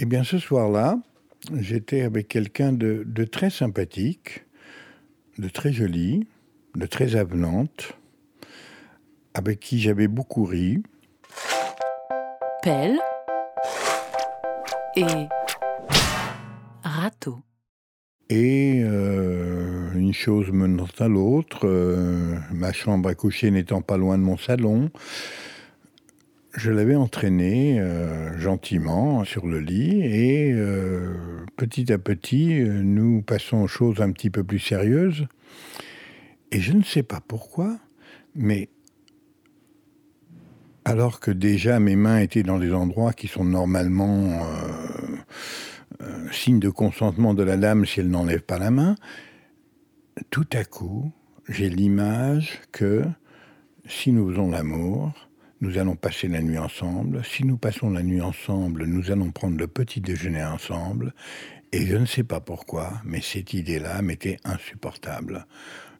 Eh bien, ce soir-là, j'étais avec quelqu'un de, de très sympathique, de très joli, de très avenante, avec qui j'avais beaucoup ri. Pelle et râteau. Et euh, une chose menant à l'autre, euh, ma chambre à coucher n'étant pas loin de mon salon, je l'avais entraîné euh, gentiment sur le lit et euh, petit à petit, euh, nous passons aux choses un petit peu plus sérieuses. Et je ne sais pas pourquoi, mais alors que déjà mes mains étaient dans des endroits qui sont normalement euh, euh, signe de consentement de la dame si elle n'enlève pas la main, tout à coup, j'ai l'image que si nous faisons l'amour, nous allons passer la nuit ensemble. Si nous passons la nuit ensemble, nous allons prendre le petit déjeuner ensemble. Et je ne sais pas pourquoi, mais cette idée-là m'était insupportable.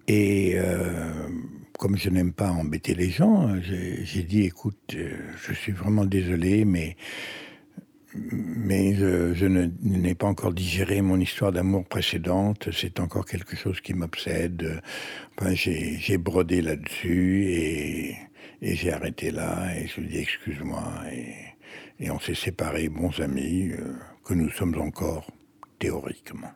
Et euh, comme je n'aime pas embêter les gens, j'ai dit, écoute, euh, je suis vraiment désolé, mais, mais je, je n'ai pas encore digéré mon histoire d'amour précédente. C'est encore quelque chose qui m'obsède. Enfin, j'ai brodé là-dessus et, et j'ai arrêté là. Et je lui ai dit, excuse-moi. Et, on s'est séparés, bons amis, euh, que nous sommes encore théoriquement.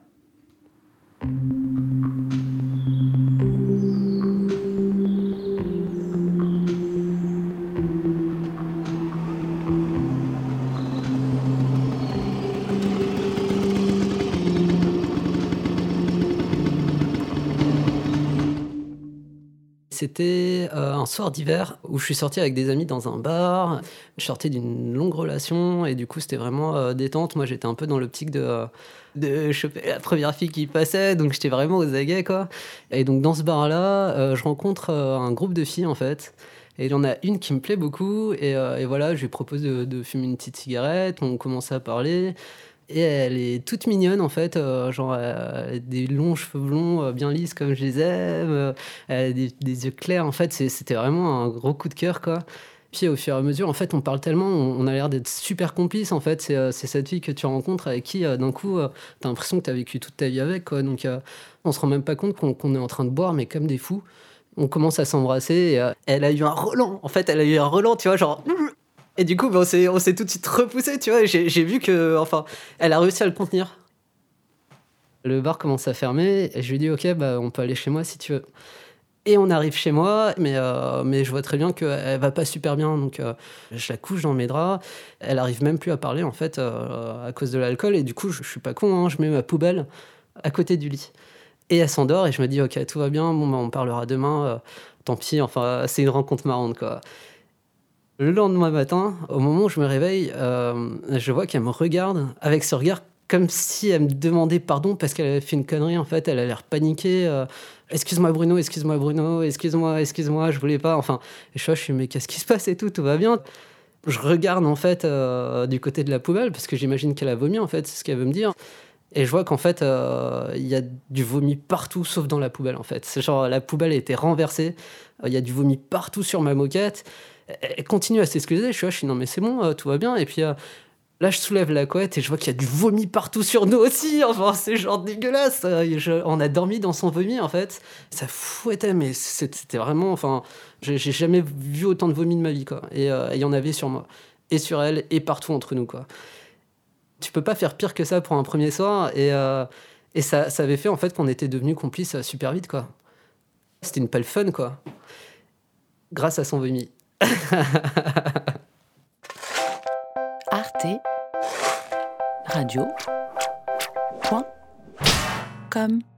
C'était euh, un soir d'hiver où je suis sorti avec des amis dans un bar. Je sortais d'une longue relation et du coup c'était vraiment euh, détente. Moi j'étais un peu dans l'optique de, euh, de choper la première fille qui passait, donc j'étais vraiment aux aguets quoi. Et donc dans ce bar-là, je rencontre un groupe de filles en fait. Et il y en a une qui me plaît beaucoup et, voilà, je lui propose de fumer une petite cigarette. On commence à parler. Et elle est toute mignonne en fait, euh, genre euh, des longs cheveux blonds euh, bien lisses comme je les aime, euh, elle a des, des yeux clairs en fait, c'était vraiment un gros coup de cœur quoi. Puis au fur et à mesure, en fait, on parle tellement, on, a l'air d'être super complices en fait. C'est cette fille que tu rencontres avec qui d'un coup, t'as l'impression que t'as vécu toute ta vie avec quoi. Donc on se rend même pas compte qu'on est en train de boire, mais comme des fous. On commence à s'embrasser. Elle a eu un relan. En fait, elle a eu un relan, tu vois, genre. Et du coup, ben, on s'est tout de suite repoussé, tu vois. J'ai vu que, enfin, elle a réussi à le contenir. Le bar commence à fermer et je lui dis ok bah on peut aller chez moi si tu veux. Et on arrive chez moi, mais, euh, mais je vois très bien qu'elle va pas super bien, donc euh, je la couche dans mes draps. Elle arrive même plus à parler en fait euh, à cause de l'alcool et du coup je, je suis pas con, hein, je mets ma poubelle à côté du lit. Et elle s'endort et je me dis ok tout va bien, bon bah, on parlera demain, tant pis, enfin c'est une rencontre marrante quoi. Le lendemain matin, au moment où je me réveille, euh, je vois qu'elle me regarde avec ce regard comme si elle me demandait pardon parce qu'elle avait fait une connerie. En fait, elle a l'air paniquée. euh, excuse-moi Bruno, excuse-moi Bruno, excuse-moi, excuse-moi, je voulais pas. Enfin, et je vois, je suis mais qu'est-ce qui se passe et tout, tout va bien. Je regarde en fait euh, du côté de la poubelle parce que j'imagine qu'elle a vomi en fait, c'est ce qu'elle veut me dire. Et je vois qu'en fait, il y a du vomi partout sauf dans la poubelle en fait. C'est genre la poubelle a été renversée, il y a du vomi partout sur ma moquette. Elle continue à s'excuser, je suis là, je suis non mais c'est bon, euh, tout va bien. Et puis euh, là, je soulève la couette et je vois qu'il y a du vomi partout sur nous aussi. Enfin, c'est genre dégueulasse. Euh, on a dormi dans son vomi en fait. Ça fouettait, mais c'était vraiment. Enfin, j'ai jamais vu autant de vomi de ma vie quoi. Et il y en avait sur moi, et sur elle, et partout entre nous quoi. Tu peux pas faire pire que ça pour un premier soir. Et, ça, avait fait en fait qu'on était devenus complices super vite quoi. C'était une pelle fun quoi. Grâce à son vomi. Arte Radio. Point. Com.